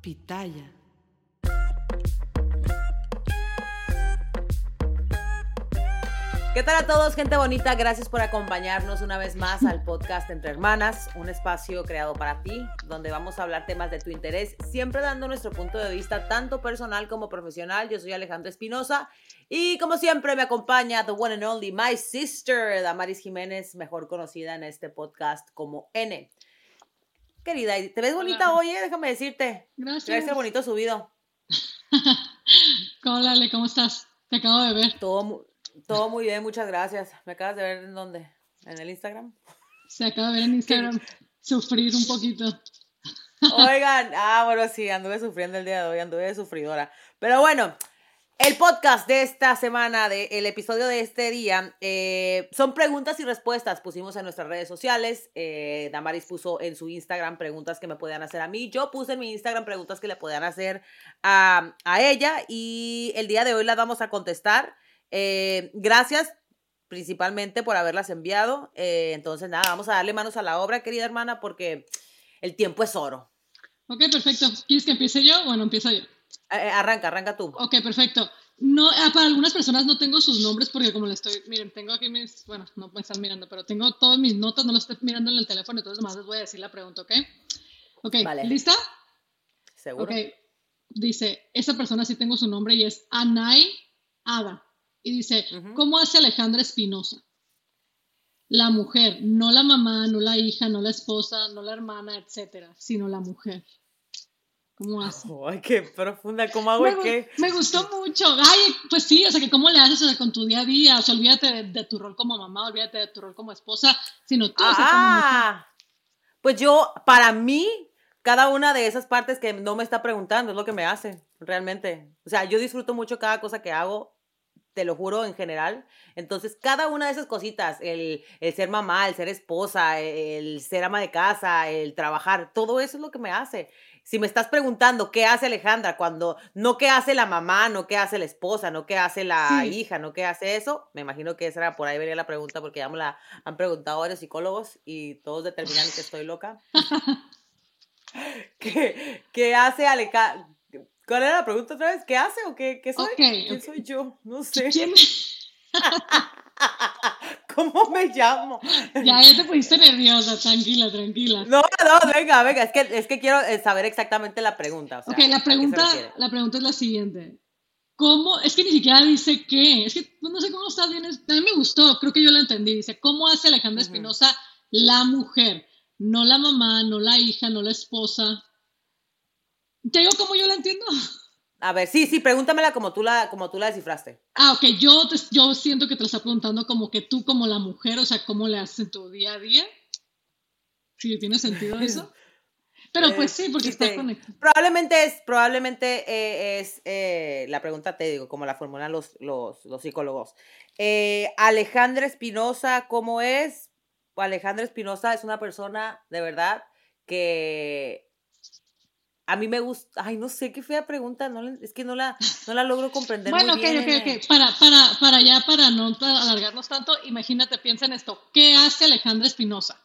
Pitaya. ¿Qué tal a todos, gente bonita? Gracias por acompañarnos una vez más al podcast Entre Hermanas, un espacio creado para ti, donde vamos a hablar temas de tu interés, siempre dando nuestro punto de vista tanto personal como profesional. Yo soy Alejandra Espinosa y como siempre me acompaña the one and only my sister, Damaris Jiménez, mejor conocida en este podcast como N. Querida, te ves bonita hoy, eh? déjame decirte. Gracias. Te ves bonito subido. Hola, Ale, ¿cómo estás? Te acabo de ver. Todo, todo muy bien, muchas gracias. ¿Me acabas de ver en dónde? ¿En el Instagram? Se acaba de ver en Instagram sufrir un poquito. Oigan, ah, bueno, sí, anduve sufriendo el día de hoy, anduve de sufridora. Pero bueno, el podcast de esta semana, de, el episodio de este día, eh, son preguntas y respuestas. Pusimos en nuestras redes sociales. eh, Damaris puso en su Instagram preguntas que me podían hacer a mí. Yo puse en mi Instagram preguntas que le podían hacer a, a ella. Y el día de hoy las vamos a contestar. Eh, gracias principalmente por haberlas enviado. Eh, entonces, nada, vamos a darle manos a la obra, querida hermana, porque el tiempo es oro. Ok, perfecto. ¿Quieres que empiece yo? Bueno, empiezo yo. Eh, eh, arranca, arranca tú. Ok, perfecto. No, ah, para algunas personas no tengo sus nombres porque como le estoy, miren, tengo aquí mis, bueno, no me están mirando, pero tengo todas mis notas, no las estoy mirando en el teléfono, entonces más les voy a decir la pregunta, ¿ok? Ok, Vale. ¿lista? Seguro. Ok, dice, esa persona sí tengo su nombre y es Anay Ada. Y dice. ¿cómo hace Alejandra Espinosa? La mujer, no la mamá, no la hija, no la esposa, no la hermana, etcétera, sino la mujer. ¿Cómo hace? Ay, qué profunda. ¿Cómo hago Me, qué? me gustó mucho. Ay, pues sí, o sea, que cómo le haces o sea, con tu día a día. O sea, olvídate de, de tu rol como mamá, olvídate de tu rol como esposa, sino tú, o sea, como. Ah, pues yo, para mí, cada una de esas partes que no me está preguntando es lo que me hace, realmente. O sea, yo disfruto mucho cada cosa que hago, te lo juro, en general. Entonces, cada una de esas cositas, el, el ser mamá, el ser esposa, el ser ama de casa, el trabajar, todo eso es lo que me hace. Si me estás preguntando qué hace Alejandra cuando no qué hace la mamá, no qué hace la esposa, no qué hace la Sí. hija, no qué hace eso, me imagino que esa era por ahí venía la pregunta porque ya me la han preguntado varios psicólogos y todos determinan que estoy loca. ¿Qué, qué hace Alejandra? ¿Cuál era la pregunta otra vez? ¿Qué hace o qué, qué soy? Ok, ¿Quién ok. soy yo? No sé. ¿Quién? ¿Cómo me llamo? Ya, ya te pusiste nerviosa, tranquila, tranquila. No, no, venga, venga, es que, es que quiero eh, saber exactamente la pregunta. o sea, Ok, la ¿a qué se pregunta, la pregunta es la siguiente. ¿Cómo? Es que ni siquiera dice qué. Es que pues, no sé cómo está bien. A mí me gustó, creo que yo la entendí. Dice, ¿cómo hace Alejandra Ujú. Espinosa la mujer? No la mamá, no la hija, no la esposa. ¿Te digo cómo yo la entiendo? A ver, sí, sí, pregúntamela como tú la, como tú la descifraste. Ah, ok, yo, te- yo siento que te lo está preguntando como que tú como la mujer, o sea, ¿cómo le haces en tu día a día? Sí, ¿tiene sentido eso? Pero pues sí, porque Sí, está conectado. Probablemente es, probablemente eh, es eh, la pregunta, te digo, como la formulan los, los, los psicólogos. Eh, Alejandra Espinosa, ¿cómo es? Alejandra Espinosa es una persona, de verdad, que a mí me gusta. Ay, no sé qué fea pregunta, no, es que no la, no la logro comprender. Bueno, muy ok, bien, ok, nene. ok. Para, para, para ya, para no alargarnos tanto, imagínate, piensa en esto. ¿Qué hace Alejandra Espinosa?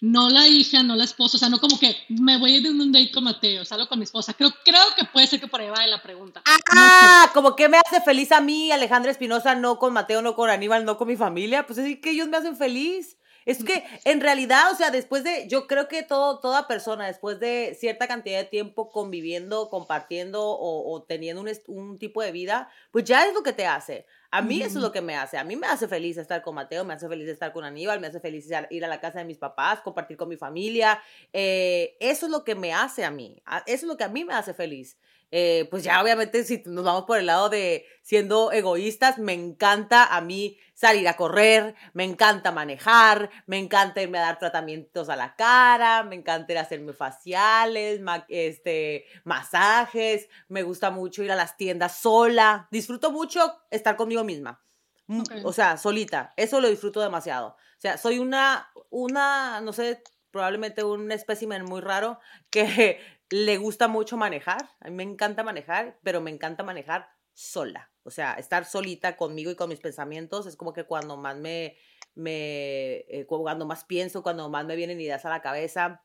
No la hija, no la esposa, o sea, no como que me voy a ir de un date con Mateo, salgo con mi esposa. Creo, creo que puede ser que por ahí va la pregunta. Ah, como que me hace feliz a mí, Alejandra Espinosa, no con Mateo, no con Aníbal, no con mi familia. Pues es que ellos me hacen feliz. Es que en realidad, o sea, después de, yo creo que todo, toda persona, después de cierta cantidad de tiempo conviviendo, compartiendo o, o teniendo un, un tipo de vida, pues ya es lo que te hace. A mí eso es lo que me hace. A mí me hace feliz estar con Mateo, me hace feliz estar con Aníbal, me hace feliz ir a- la casa de mis papás, compartir con mi familia. Eh, eso es lo que me hace a mí. Eso es lo que a mí me hace feliz. Eh, pues ya obviamente si nos vamos por el lado de siendo egoístas, me encanta a mí salir a correr, me encanta manejar, me encanta irme a dar tratamientos a la cara, me encanta ir a hacerme faciales, ma- este, masajes, me gusta mucho ir a las tiendas sola, disfruto mucho estar conmigo misma. Mm. O sea, solita, eso lo disfruto demasiado. O sea, soy una, una, no sé, probablemente un espécimen muy raro que le gusta mucho manejar. A mí me encanta manejar, pero me encanta manejar sola. O sea, estar solita conmigo y con mis pensamientos es como que cuando más me, me eh, cuando más pienso, cuando más me vienen ideas a la cabeza.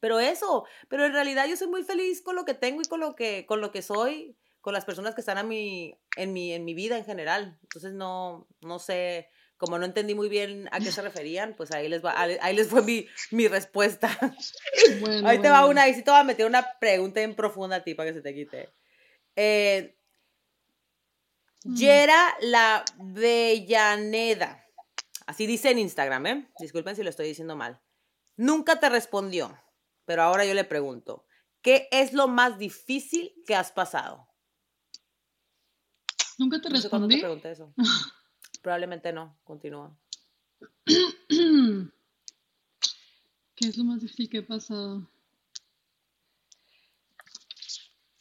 Pero eso, pero en realidad yo soy muy feliz con lo que tengo y con lo que, con lo que soy, con las personas que están a mi, en, mi, en mi vida en general. Entonces no, no sé, como no entendí muy bien a qué se referían, pues ahí les, va, ahí les fue mi, mi respuesta. ahí te va una, y sí te voy a meter una pregunta en profunda a ti para que se te quite. Eh, mm. Yera la Bellaneda, así dice en Instagram, ¿eh? Disculpen si lo estoy diciendo mal. Nunca te respondió, pero ahora yo le pregunto, ¿qué es lo más difícil que has pasado? Nunca te respondí. te pregunté eso. Probablemente no. Continúa. ¿Qué es lo más difícil que he pasado?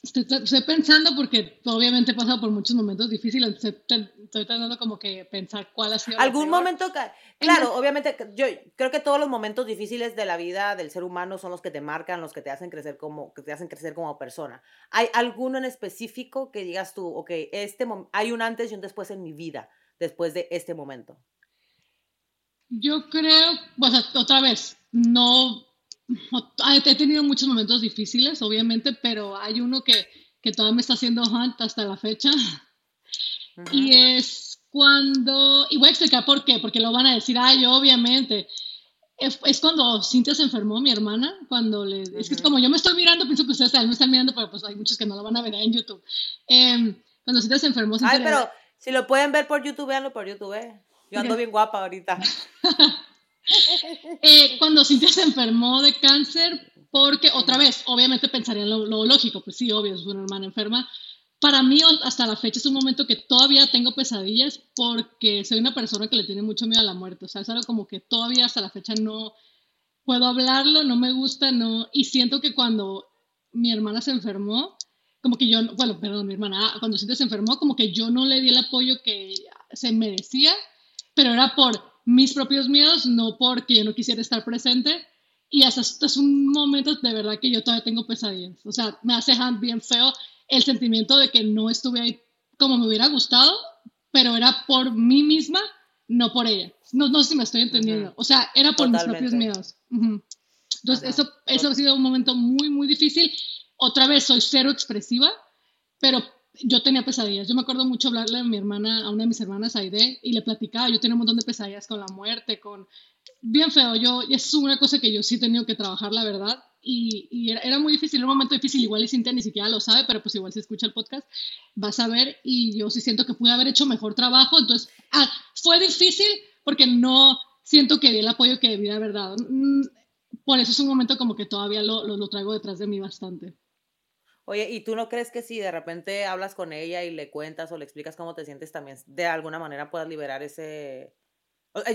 Estoy, pensando porque obviamente he pasado por muchos momentos difíciles. Estoy, tratando como que pensar cuál ha sido. Algún momento, claro, obviamente, yo creo que todos los momentos difíciles de la vida del ser humano son los que te marcan, los que te hacen crecer como, que te hacen crecer como persona. ¿Hay alguno en específico que digas tú, ok, este hay un antes y un después en mi vida? Después de este momento? Yo creo, pues otra vez, no, he tenido muchos momentos difíciles, obviamente, pero hay uno que, que todavía me está haciendo hunt hasta la fecha. Y es cuando, y voy a explicar por qué, porque lo van a decir, ay, obviamente. Es, cuando Cintia se enfermó, mi hermana, cuando le... Es que es como yo me estoy mirando, pienso que ustedes también me están mirando, pero pues hay muchos que no lo van a ver en YouTube. Em, cuando Cintia se enfermó... ay, pero si lo pueden ver por YouTube, véanlo por YouTube. Eh. Yo ando bien guapa ahorita. eh, cuando Cintia se enfermó de cáncer, porque otra vez, obviamente pensarían lo, lo, lógico, pues sí, obvio, es una hermana enferma. Para mí, hasta la fecha, es un momento que todavía tengo pesadillas porque soy una persona que le tiene mucho miedo a la muerte. O sea, es algo como que todavía hasta la fecha no puedo hablarlo, no me gusta, no. Y siento que cuando mi hermana se enfermó, como que yo, bueno, perdón, mi hermana, cuando Cintia se enfermó, como que yo no le di el apoyo que se merecía, pero era por mis propios miedos, no porque yo no quisiera estar presente. Y hasta es un momento de verdad que yo todavía tengo pesadillas. O sea, me hace bien feo el sentimiento de que no estuve ahí como me hubiera gustado, pero era por mí misma, no por ella. No, no sé si me estoy entendiendo. O sea, era por mis propios miedos. Entonces, eso, eso ha sido un momento muy, muy difícil otra vez soy cero expresiva, pero yo tenía pesadillas. Yo me acuerdo mucho hablarle a mi hermana, a una de mis hermanas, Aide, y le platicaba. Yo tenía un montón de pesadillas con la muerte, con. Bien feo. Yo, es una cosa que yo sí he tenido que trabajar, la verdad. Y, era, muy difícil, era un momento difícil. Igual y Cintia ni siquiera lo sabe, pero pues igual si escucha el podcast, vas a ver. Y yo sí siento que pude haber hecho mejor trabajo. Entonces, ah, fue difícil porque no siento que di el apoyo que debía haber dado. Mm, por eso es un momento como que todavía lo, lo traigo detrás de mí bastante. Oye, ¿y tú no crees que si de repente hablas con ella y le cuentas o le explicas cómo te sientes también, de alguna manera puedas liberar ese...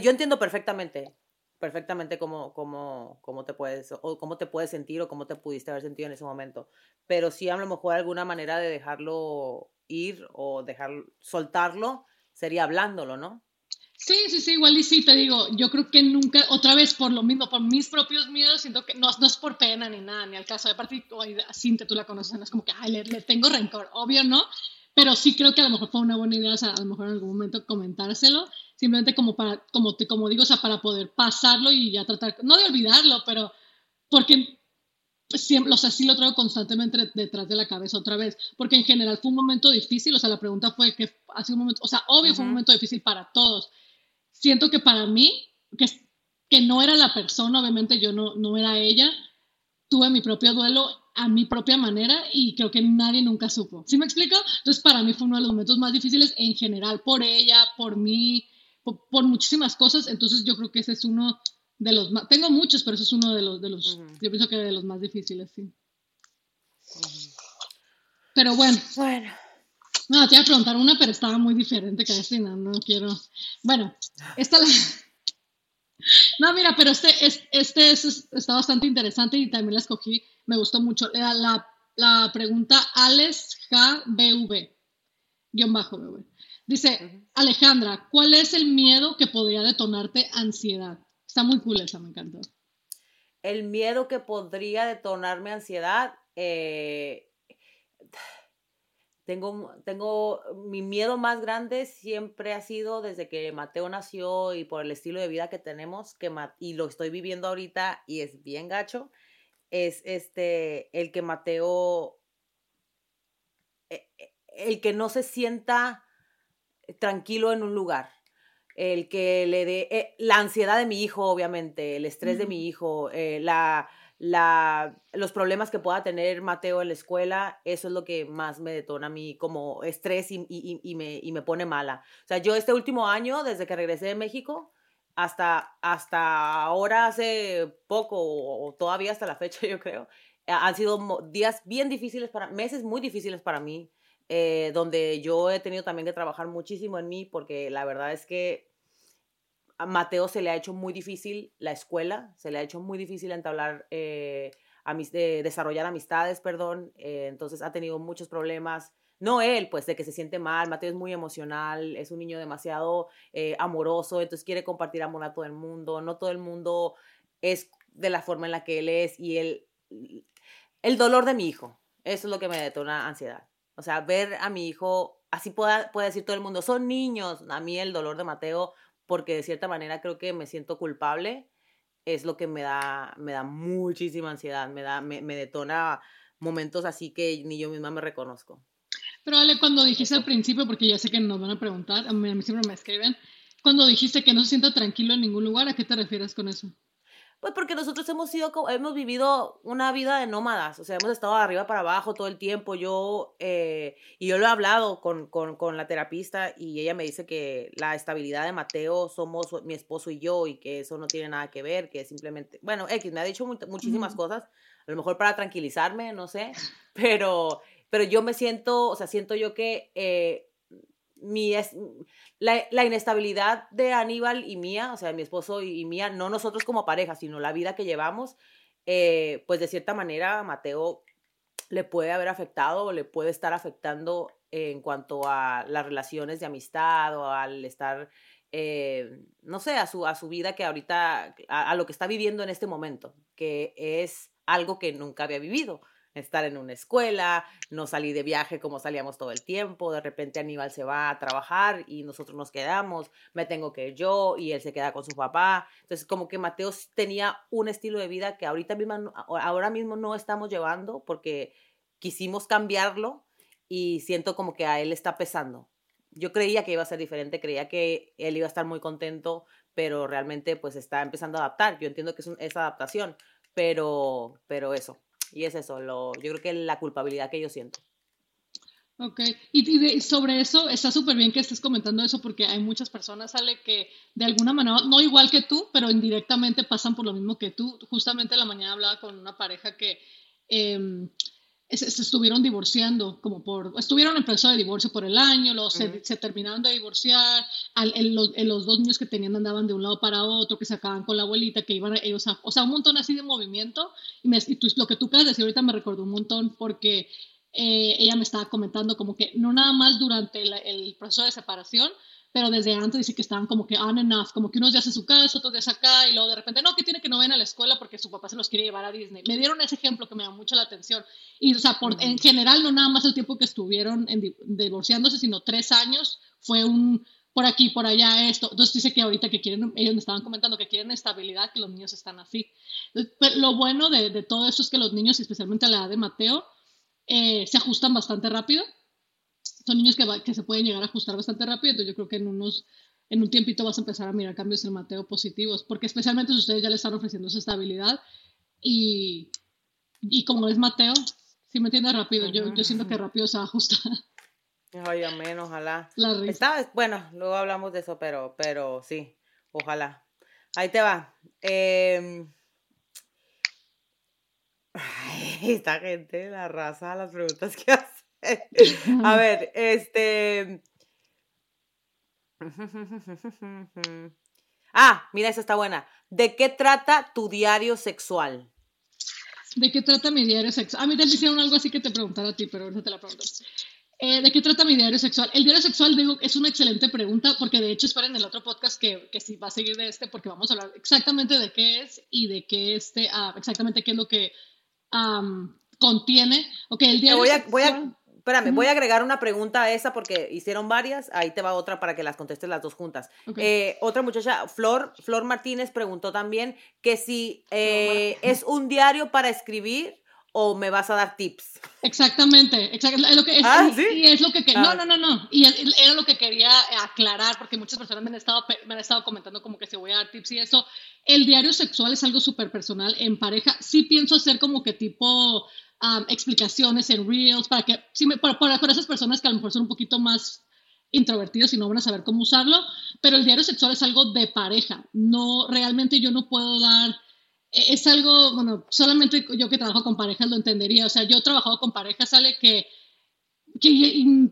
Yo entiendo perfectamente, perfectamente cómo, cómo, cómo te puedes, o cómo te puedes sentir o cómo te pudiste haber sentido en ese momento, pero sí a lo mejor alguna manera de dejarlo ir o dejar, soltarlo sería hablándolo, ¿no? Sí, sí, sí, igual y sí, te digo, yo creo que nunca, otra vez por lo mismo, por mis propios miedos, siento que no, no es por pena ni nada, ni al caso. Aparte, Cintia, tú la conoces, no es como que, ay, le, tengo rencor, obvio, ¿no? Pero sí creo que a lo mejor fue una buena idea, o sea, a lo mejor en algún momento comentárselo, simplemente como para, como, te, como digo, o sea, para poder pasarlo y ya tratar, no de olvidarlo, pero porque siempre, o sea, sí lo traigo constantemente detrás de la cabeza otra vez, porque en general fue un momento difícil, o sea, la pregunta fue que hace un momento, o sea, obvio fue un momento difícil para todos, siento que para mí, que, que no era la persona, obviamente yo no, no era ella, tuve mi propio duelo a mi propia manera y creo que nadie nunca supo. ¿Sí me explico? Entonces para mí fue uno de los momentos más difíciles en general, por ella, por mí, por, muchísimas cosas. Entonces yo creo que ese es uno de los más, tengo muchos, pero ese es uno de los, de los yo pienso que de los más difíciles, sí. Pero bueno. Bueno. No, te iba a preguntar una, pero estaba muy diferente que esta, no, no quiero. Bueno, esta la... No, mira, pero este, este, está bastante interesante y también la escogí, me gustó mucho. La, la, la pregunta Alex GBV, guion bajo BV. Dice, Alejandra, ¿cuál es el miedo que podría detonarte ansiedad? Está muy cool esa, me encantó. El miedo que podría detonarme ansiedad, eh, tengo, tengo, mi miedo más grande siempre ha sido desde que Mateo nació y por el estilo de vida que tenemos, que y lo estoy viviendo ahorita y es bien gacho, es este, el que Mateo, e, e, el que no se sienta tranquilo en un lugar, el que le dé, eh, la ansiedad de mi hijo, obviamente, el estrés de mi hijo, eh, la, la, los problemas que pueda tener Mateo en la escuela, eso es lo que más me detona a mí como estrés y, y, y, me, y me pone mala. O sea, yo este último año, desde que regresé de México, hasta, hasta ahora, hace poco, o todavía hasta la fecha, yo creo, han sido días bien difíciles para, meses muy difíciles para mí, eh, donde yo he tenido también que trabajar muchísimo en mí, porque la verdad es que a Mateo se le ha hecho muy difícil la escuela, se le ha hecho muy difícil entablar, eh, desarrollar amistades, perdón, eh, entonces ha tenido muchos problemas. No él, pues de que se siente mal, Mateo es muy emocional, es un niño demasiado eh, amoroso, entonces quiere compartir amor a todo el mundo, no todo el mundo es de la forma en la que él es y él, el dolor de mi hijo, eso es lo que me detona ansiedad. O sea, ver a mi hijo, así puede, puede decir todo el mundo, son niños, a mí el dolor de Mateo porque de cierta manera creo que me siento culpable, es lo que me da, me da muchísima ansiedad, me, da, me, me detona momentos así que ni yo misma me reconozco. Pero Ale, cuando dijiste al principio, porque ya sé que nos van a preguntar, a mí, a mí siempre me escriben, cuando dijiste que no se sienta tranquilo en ningún lugar, ¿a qué te refieres con eso? Pues porque nosotros hemos sido, hemos vivido una vida de nómadas, o sea, hemos estado de arriba para abajo todo el tiempo. Yo, eh, y yo lo he hablado con, con, con, la terapista y ella me dice que la estabilidad de Mateo somos mi esposo y yo y que eso no tiene nada que ver, que simplemente, bueno, X, me ha dicho muchísimas cosas, a lo mejor para tranquilizarme, no sé, pero, pero yo me siento, o sea, siento yo que eh, mi es, la, la, inestabilidad de Aníbal y mía, o sea, mi esposo y, mía, no nosotros como pareja, sino la vida que llevamos, eh, pues de cierta manera Mateo le puede haber afectado o le puede estar afectando en cuanto a las relaciones de amistad o al estar, eh, no sé, a su, a su vida que ahorita, a, a lo que está viviendo en este momento, que es algo que nunca había vivido estar en una escuela, no salí de viaje como salíamos todo el tiempo, de repente Aníbal se va a trabajar y nosotros nos quedamos, me tengo que ir yo y él se queda con su papá. Entonces como que Mateo tenía un estilo de vida que ahorita mismo, ahora mismo no estamos llevando porque quisimos cambiarlo y siento como que a él está pesando. Yo creía que iba a ser diferente, creía que él iba a estar muy contento, pero realmente pues está empezando a adaptar. Yo entiendo que es, esa adaptación, pero, pero eso, y es eso, lo, yo creo que la culpabilidad que yo siento. Ok, y, sobre eso está súper bien que estés comentando eso porque hay muchas personas, sale que de alguna manera, no igual que tú, pero indirectamente pasan por lo mismo que tú. Justamente la mañana hablaba con una pareja que eh, se, estuvieron divorciando, como por, estuvieron en proceso de divorcio por el año, los, se, terminaron de divorciar, al, los, los, dos niños que tenían andaban de un lado para otro, que se acaban con la abuelita, que iban ellos a, o sea, un montón así de movimiento, y, me, y tú, lo que tú acabas de decir ahorita me recordó un montón porque eh, ella me estaba comentando como que no nada más durante el, el proceso de separación, pero desde antes dice que estaban como que on and off, como que unos días en su casa, otros días acá, y luego de repente, no, que tiene que no ven a la escuela porque su papá se los quiere llevar a Disney. Me dieron ese ejemplo que me llamó mucho la atención. Y, o sea, por, en general, no nada más el tiempo que estuvieron en, divorciándose, sino tres años, fue un por aquí, por allá, esto. Entonces dice que ahorita que quieren, ellos me estaban comentando que quieren estabilidad, que los niños están así. Pero lo bueno de, de todo eso es que los niños, especialmente a la edad de Mateo, eh, se ajustan bastante rápido son niños que, que se pueden llegar a ajustar bastante rápido, entonces yo creo que en unos en un tiempito vas a empezar a mirar cambios en Mateo positivos, porque especialmente si ustedes ya le están ofreciendo esa estabilidad y, y como es Mateo, si me entiende rápido, yo, yo siento que rápido se ajusta. Ay, amén, ojalá. La risa. bueno, luego hablamos de eso, pero, pero sí, ojalá. Ahí te va. Eh, ay, esta gente, la raza, las preguntas que hace. A ver, este. Ah, mira, esa está buena. ¿De qué trata tu diario sexual? ¿De qué trata mi diario sexual? A mí te hicieron algo así que te preguntara a ti, pero ahorita te la pregunto. Eh, ¿De qué trata mi diario sexual? El diario sexual, digo, es una excelente pregunta porque de hecho esperen el otro podcast que, que sí va a seguir de este porque vamos a hablar exactamente de qué es y de qué este, ah, exactamente qué es lo que contiene. Ok, el diario voy a, voy a Espérame, voy a agregar una pregunta a esa porque hicieron varias. Ahí te va otra para que las contestes las dos juntas. Eh, otra muchacha, Flor, Flor Martínez, preguntó también que si eh, es un diario para escribir o me vas a dar tips. Exactamente, exactamente. Es lo que, es, ah, ¿sí? y es lo que, no, ah. no, no, no. Y era lo que quería aclarar porque muchas personas me han estado, me han estado comentando como que si voy a dar tips y eso. El diario sexual es algo súper personal en pareja. Sí pienso hacer como que tipo explicaciones en Reels, para que, sí, para, para, esas personas que a lo mejor son un poquito más introvertidos y no van a saber cómo usarlo, pero el diario sexual es algo de pareja, no, realmente yo no puedo dar, e, es algo, bueno, solamente yo que trabajo con parejas lo entendería, o sea, yo he trabajado con parejas, sale que que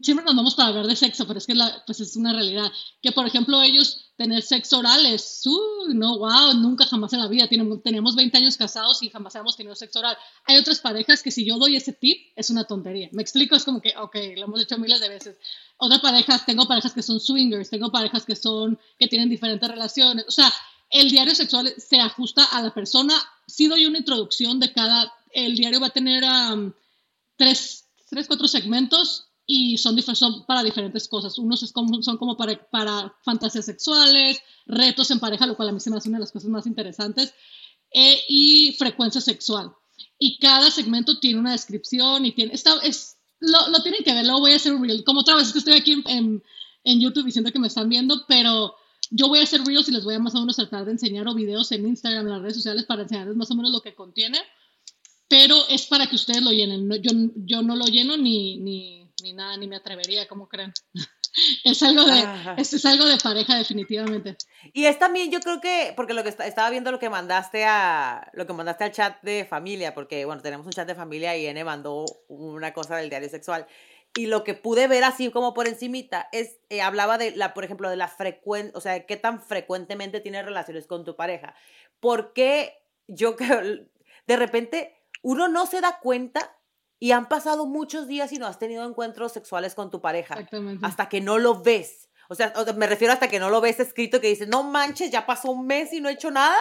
siempre nos vamos para hablar de sexo, pero es que pues es una realidad. Que, por ejemplo, ellos tener sexo oral es, uy, no, wow, nunca jamás en la vida. Tenemos, tenemos 20 años casados y jamás hemos tenido sexo oral. Hay otras parejas que si yo doy ese tip, es una tontería. Me explico, es como que, ok, lo hemos hecho miles de veces. Otras parejas, tengo parejas que son swingers, tengo parejas que son, que tienen diferentes relaciones. O sea, el diario sexual se ajusta a la persona. Si doy una introducción de cada, el diario va a tener tres tres, cuatro segmentos y son, son para diferentes cosas. Unos es como, son como para, para fantasías sexuales, retos en pareja, lo cual a mí se me hace una de las cosas más interesantes, eh, y frecuencia sexual. Y cada segmento tiene una descripción y tiene, esta, es, lo, lo tienen que ver, lo voy a hacer real. Como otra vez es que estoy aquí en, en, YouTube diciendo que me están viendo, pero yo voy a hacer reels y les voy a más o menos tratar de enseñar o videos en Instagram, en las redes sociales para enseñarles más o menos lo que contiene pero es para que ustedes lo llenen. yo, yo no lo lleno ni, ni, ni nada, ni me atrevería, como creen? es algo de es, algo de pareja definitivamente y es también yo creo que porque lo que estaba viendo lo que mandaste a lo que mandaste al chat de familia porque bueno tenemos un chat de familia y N mandó una cosa del diario sexual y lo que pude ver así como por encimita es eh, hablaba de la por ejemplo de la frecuencia o sea qué tan frecuentemente tienes relaciones con tu pareja porque yo creo de repente uno no se da cuenta y han pasado muchos días y no has tenido encuentros sexuales con tu pareja. Exactamente. Hasta que no lo ves. O sea, me refiero hasta que no lo ves escrito que dices, no manches, ya pasó un mes y no he hecho nada.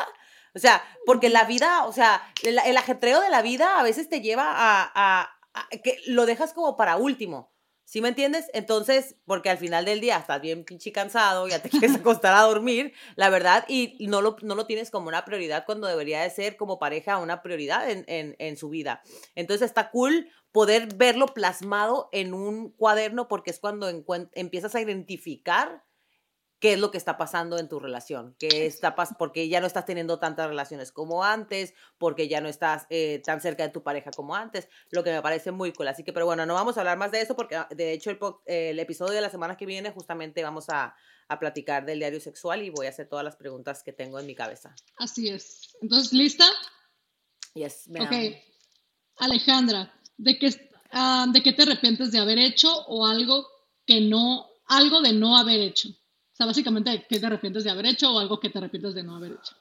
O sea, porque la vida, o sea, el, ajetreo de la vida a veces te lleva a, a, que lo dejas como para último. ¿Sí me entiendes? Entonces, porque al final del día estás bien pinche cansado, ya te quieres acostar a dormir, la verdad, y no lo, no lo tienes como una prioridad cuando debería de ser como pareja una prioridad en, en, en su vida. Entonces está cool poder verlo plasmado en un cuaderno porque es cuando empiezas a identificar qué es lo que está pasando en tu relación, qué está porque ya no estás teniendo tantas relaciones como antes, porque ya no estás eh, tan cerca de tu pareja como antes, lo que me parece muy cool. Así que, pero bueno, no vamos a hablar más de eso porque ah, de hecho el, el episodio de la semana que viene justamente vamos a, a, platicar del diario sexual y voy a hacer todas las preguntas que tengo en mi cabeza. Así es. Entonces, ¿lista? Yes. Ok. Alejandra, ¿de qué, ah, ¿de qué te arrepientes de haber hecho o algo que no, algo de no haber hecho? Básicamente, ¿qué te arrepientes de haber hecho o algo que te arrepientes de no haber hecho?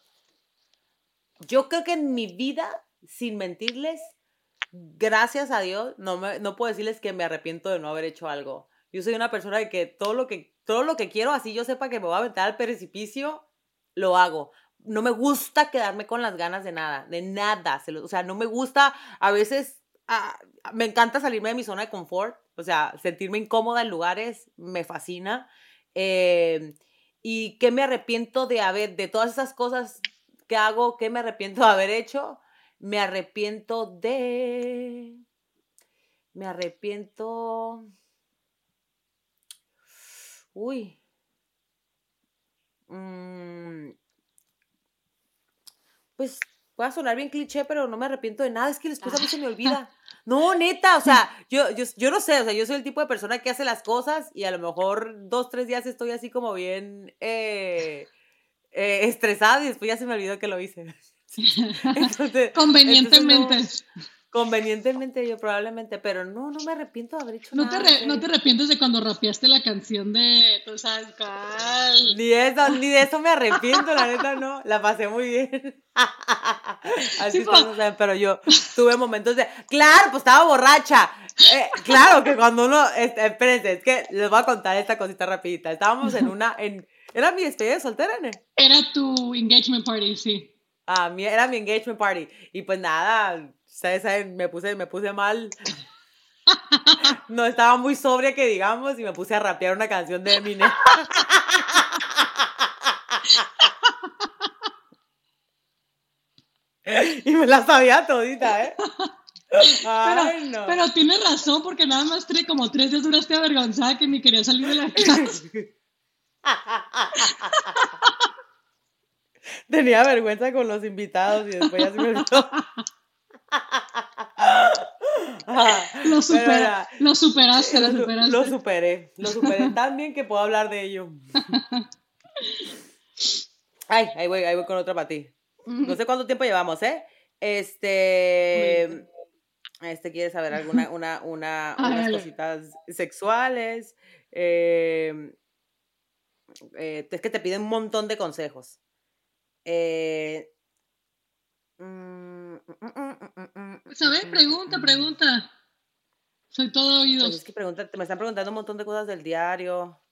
Yo creo que en mi vida, sin mentirles, gracias a Dios, no, me, no puedo decirles que me arrepiento de no haber hecho algo. Yo soy una persona de que todo lo que, todo lo que quiero, así yo sepa que me voy a aventar al precipicio, lo hago. No me gusta quedarme con las ganas de nada, de nada. o sea, no me gusta, a veces, ah, me encanta salirme de mi zona de confort, o sea, sentirme incómoda en lugares, me fascina. Em, ¿Y qué me arrepiento de haber, de todas esas cosas que hago, qué me arrepiento de haber hecho? Me arrepiento de... Me arrepiento... Uy. Mm, pues Voy a sonar bien cliché, pero no me arrepiento de nada. Es que después a mí se me olvida. No, neta, o sea, yo, yo, yo no sé, o sea, yo soy el tipo de persona que hace las cosas y a lo mejor dos, tres días estoy así como bien eh, eh, estresada y después ya se me olvidó que lo hice. Convenientemente. Convenientemente yo probablemente, pero no, no me arrepiento de haber hecho ¿No nada. Te ¿No te arrepientes de cuando rapeaste la canción de tú sabes cuál? Ni eso, ni de eso me arrepiento, la neta no, la pasé muy bien. Así no pero yo tuve momentos de, claro, pues estaba borracha. Eh, claro que cuando uno, este, espérense, es que les voy a contar esta cosita rapidita. Estábamos en una, en, ¿era mi despedida de soltera, ¿no? Era tu engagement party, sí. Ah, era mi engagement party. Y pues nada, ustedes saben, me puse, me puse mal. No estaba muy sobria que digamos y me puse a rapear una canción de Eminem. y me la sabía todita, ¿eh? Ay, pero, no. pero tienes razón, porque nada más tres, como tres días duraste avergonzada que ni quería salir de la casa. Tenía vergüenza con los invitados y después ya se me olvidó. Lo, supera, lo superaste, lo superaste. Lo superé, lo superé tan bien que puedo hablar de ello. Ay, ahí voy, ahí voy con otra para ti. No sé cuánto tiempo llevamos, ¿eh? Este. Este quiere saber alguna, una, una, unas cositas sexuales. Eh, eh, es que te piden un montón de consejos. Eh, mm, ¿Sabes? Pregunta, pregunta. Soy todo oídos. Pues es que me están preguntando un montón de cosas del diario.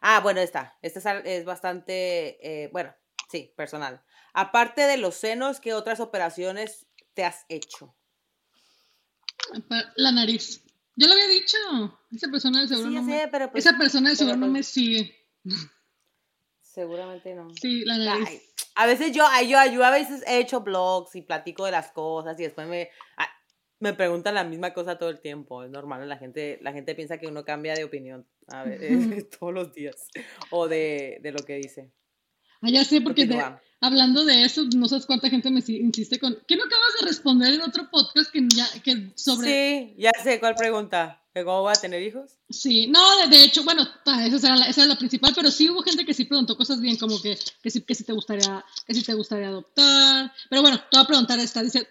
Ah, bueno, esta. Esta es, bastante, bueno, sí, personal. Aparte de los senos, ¿qué otras operaciones te has hecho? La nariz. Yo lo había dicho. Esa persona de seguro, no, me... Pues esa persona de seguro no pues me sigue. Seguramente no. Sí, la nariz. a veces yo, yo, yo a veces he hecho blogs y platico de las cosas y después me, me preguntan la misma cosa todo el tiempo. Es normal, la gente, la gente piensa que uno cambia de opinión a ver, todos los días o de, de lo que dice. Ah, ya sé, porque hablando de eso, no sabes cuánta gente me insiste con. ¿Qué no acabas de responder en otro podcast que, ya, que sobre. Sí, ya sé cuál pregunta. ¿Cómo va a tener hijos? Sí, no, de, hecho, bueno, esa era, la, esa era la principal, pero sí hubo gente que sí preguntó cosas bien, como que, que, si, que si te gustaría, que si te gustaría adoptar. Pero bueno, te voy a preguntar esta. Dice,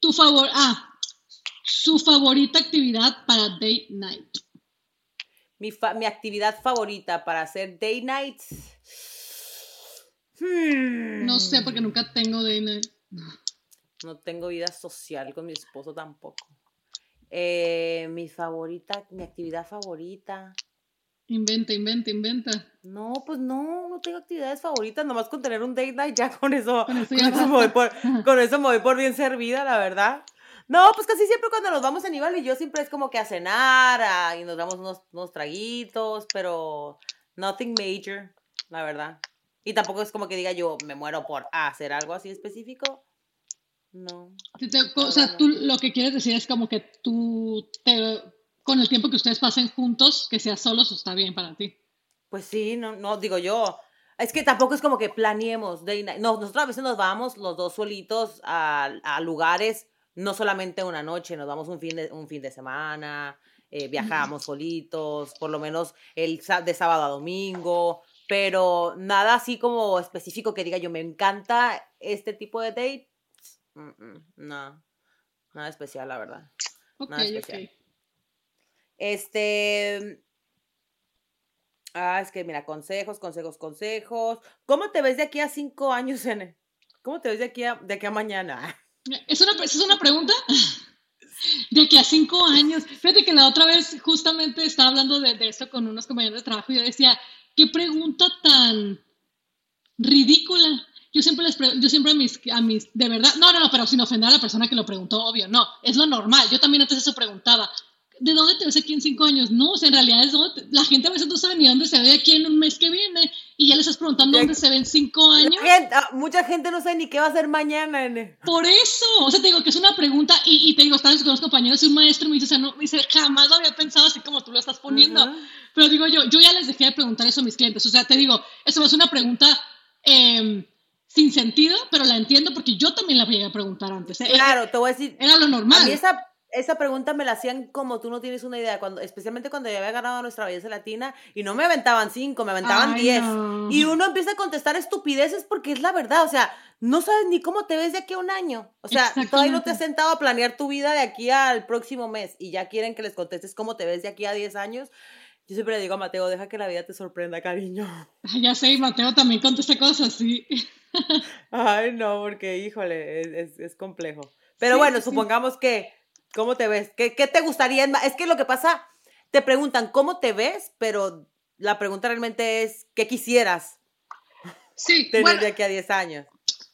tu favor, ah, su favorita actividad para date night. Mi, mi actividad favorita para hacer date nights no sé, porque hmm. nunca tengo de... No tengo vida social con mi esposo tampoco. Eh, mi favorita, mi actividad favorita. Inventa, inventa, inventa. No, pues no, no tengo actividades favoritas, nomás con tener un date night ya con eso, con eso, me, voy por, con eso me voy por bien servida, la verdad. No, pues casi siempre cuando nos vamos a Aníbal y yo siempre es como que a cenar y nos damos unos, unos traguitos, pero nothing major, la verdad. Y tampoco es como que diga yo me muero por hacer algo así específico. No. o sea, tú lo que quieres decir es como que tú, te, con el tiempo que ustedes pasen juntos, que seas solos, está bien para ti. Pues sí, no, no, digo yo. Es que tampoco es como que planeemos. no, nosotros a veces nos vamos los dos solitos a, a, lugares, no solamente una noche, nos vamos un fin de, un fin de semana, eh, viajamos solitos, por lo menos el de sábado a domingo, pero nada así como específico que diga yo, me encanta este tipo de date. No, nada especial, la verdad. nada especial. Este. Ah, es que mira, consejos, consejos, consejos. ¿Cómo te ves de aquí a cinco años, N? ¿Cómo te ves de aquí a, de aquí a mañana? ¿Es una, ¿Es una pregunta? De aquí a cinco años. Fíjate que la otra vez justamente estaba hablando de, de eso con unos compañeros de trabajo y yo decía, qué pregunta tan ridícula. Yo siempre les yo siempre a mis, a mis, de verdad, no, no, no, pero sin ofender a la persona que lo preguntó, obvio, no, es lo normal. Yo también antes eso preguntaba, ¿de dónde te ves aquí en cinco años? No, o sea, en realidad es donde, la gente a veces no sabe ni dónde se ve aquí en un mes que viene y ya le estás preguntando dónde se ve en cinco años. Ah, mucha gente no sabe ni qué va a hacer mañana. Por eso, o sea, te digo que es una pregunta y, y te digo, estás con los compañeros y un maestro me dice, o sea, no, me dice, jamás lo había pensado así como tú lo estás poniendo. Pero digo yo, yo ya les dejé de preguntar eso a mis clientes. O sea, te digo, eso es una pregunta em, sin sentido, pero la entiendo porque yo también la llegué a preguntar antes. ¿eh? Claro, te voy a decir. Era lo normal. A esa, esa pregunta me la hacían como tú no tienes una idea, cuando, especialmente cuando ya había ganado nuestra belleza latina y no me aventaban cinco, me aventaban diez. Y uno empieza a contestar estupideces porque es la verdad. O sea, no sabes ni cómo te ves de aquí a un año. O sea, todavía no te has sentado a planear tu vida de aquí al próximo mes y ya quieren que les contestes cómo te ves de aquí a diez años. Yo siempre le digo a Mateo, deja que la vida te sorprenda, cariño. ya sé, y Mateo también contesta cosas así. Ay, no, porque, híjole, es, es, complejo. Pero bueno, supongamos que, ¿cómo te ves? ¿Qué, ¿Qué te gustaría? Es que lo que pasa, te preguntan, ¿cómo te ves? Pero la pregunta realmente es, ¿qué quisieras? Sí, tener de aquí a 10 años.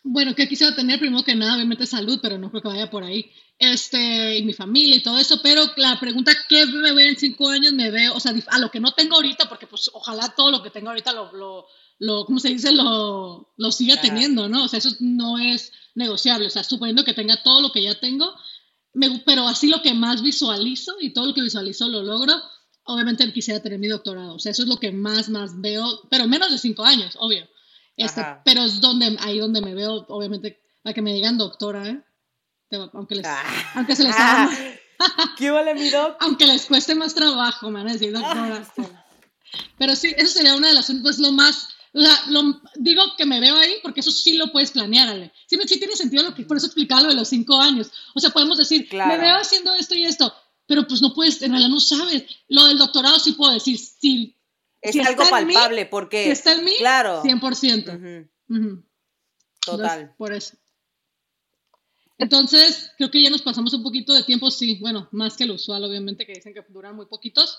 Bueno, ¿qué quisiera tener? Primero que nada, obviamente salud, pero no creo que vaya por ahí. Este, y mi familia y todo eso, pero la pregunta, ¿qué me veo en cinco años? Me veo, o sea, a lo que no tengo ahorita, porque pues ojalá todo lo que tengo ahorita lo, lo, lo ¿cómo se dice? Lo, lo siga teniendo, ¿no? O sea, eso no es negociable, o sea, suponiendo que tenga todo lo que ya tengo, me, pero así lo que más visualizo y todo lo que visualizo lo logro, obviamente quisiera tener mi doctorado, o sea, eso es lo que más, más veo, pero menos de cinco años, obvio. Este, pero es donde, ahí donde me veo, obviamente, a que me digan doctora, ¿eh? Aunque, les, ah. aunque se les ah. ¿Qué vale mi doc? Aunque les cueste más trabajo, me van a decir doctora. Ah, pero sí, eso sería una de las, pues lo más, lo, digo que me veo ahí porque eso sí lo puedes planear, Ale. Sí, sí tiene sentido lo que, por eso explicar lo de los cinco años. O sea, podemos decir, me veo haciendo esto y esto, pero pues no puedes, en realidad no sabes. Lo del doctorado sí puedo decir, sí, es algo palpable, porque. Está en mí, claro. 100%. Total. por eso. Entonces, creo que ya nos pasamos un poquito de tiempo, sí, bueno, más que lo usual, obviamente, que dicen que duran muy poquitos.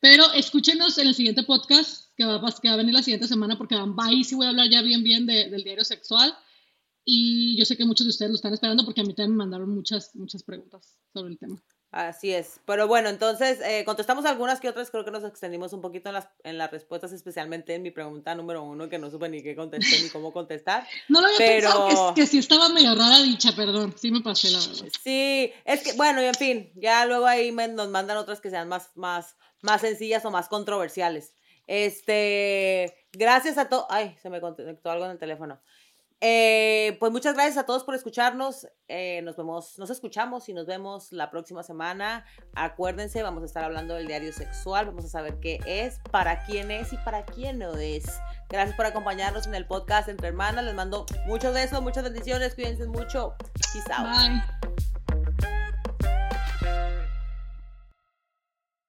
Pero escúchenos en el siguiente podcast que va, que va a venir la siguiente semana, porque ahí sí voy a hablar ya bien, bien del diario sexual. Y yo sé que muchos de ustedes lo están esperando porque a mí también me mandaron muchas, muchas preguntas sobre el tema. Así es. Pero bueno, entonces eh, contestamos algunas que otras. Creo que nos extendimos un poquito en las, en las respuestas, especialmente en mi pregunta número uno, que no supe ni qué contestar ni cómo contestar. No lo había pero... pensado, que, que sí estaba medio rara dicha, perdón. Sí me pasé la verdad. Sí, es que, bueno, y en fin, ya luego ahí nos mandan otras que sean más, más, más sencillas o más controversiales. Este, gracias a todos. Ay, se me conectó algo en el teléfono. Eh, pues muchas gracias a todos por escucharnos. Eh, nos vemos, nos escuchamos y nos vemos la próxima semana. Acuérdense, vamos a estar hablando del diario sexual. Vamos a saber qué es, para quién es y para quién no es. Gracias por acompañarnos en el podcast Entre Hermanas. Les mando muchos besos, muchas bendiciones. Cuídense mucho. Peace out. Bye.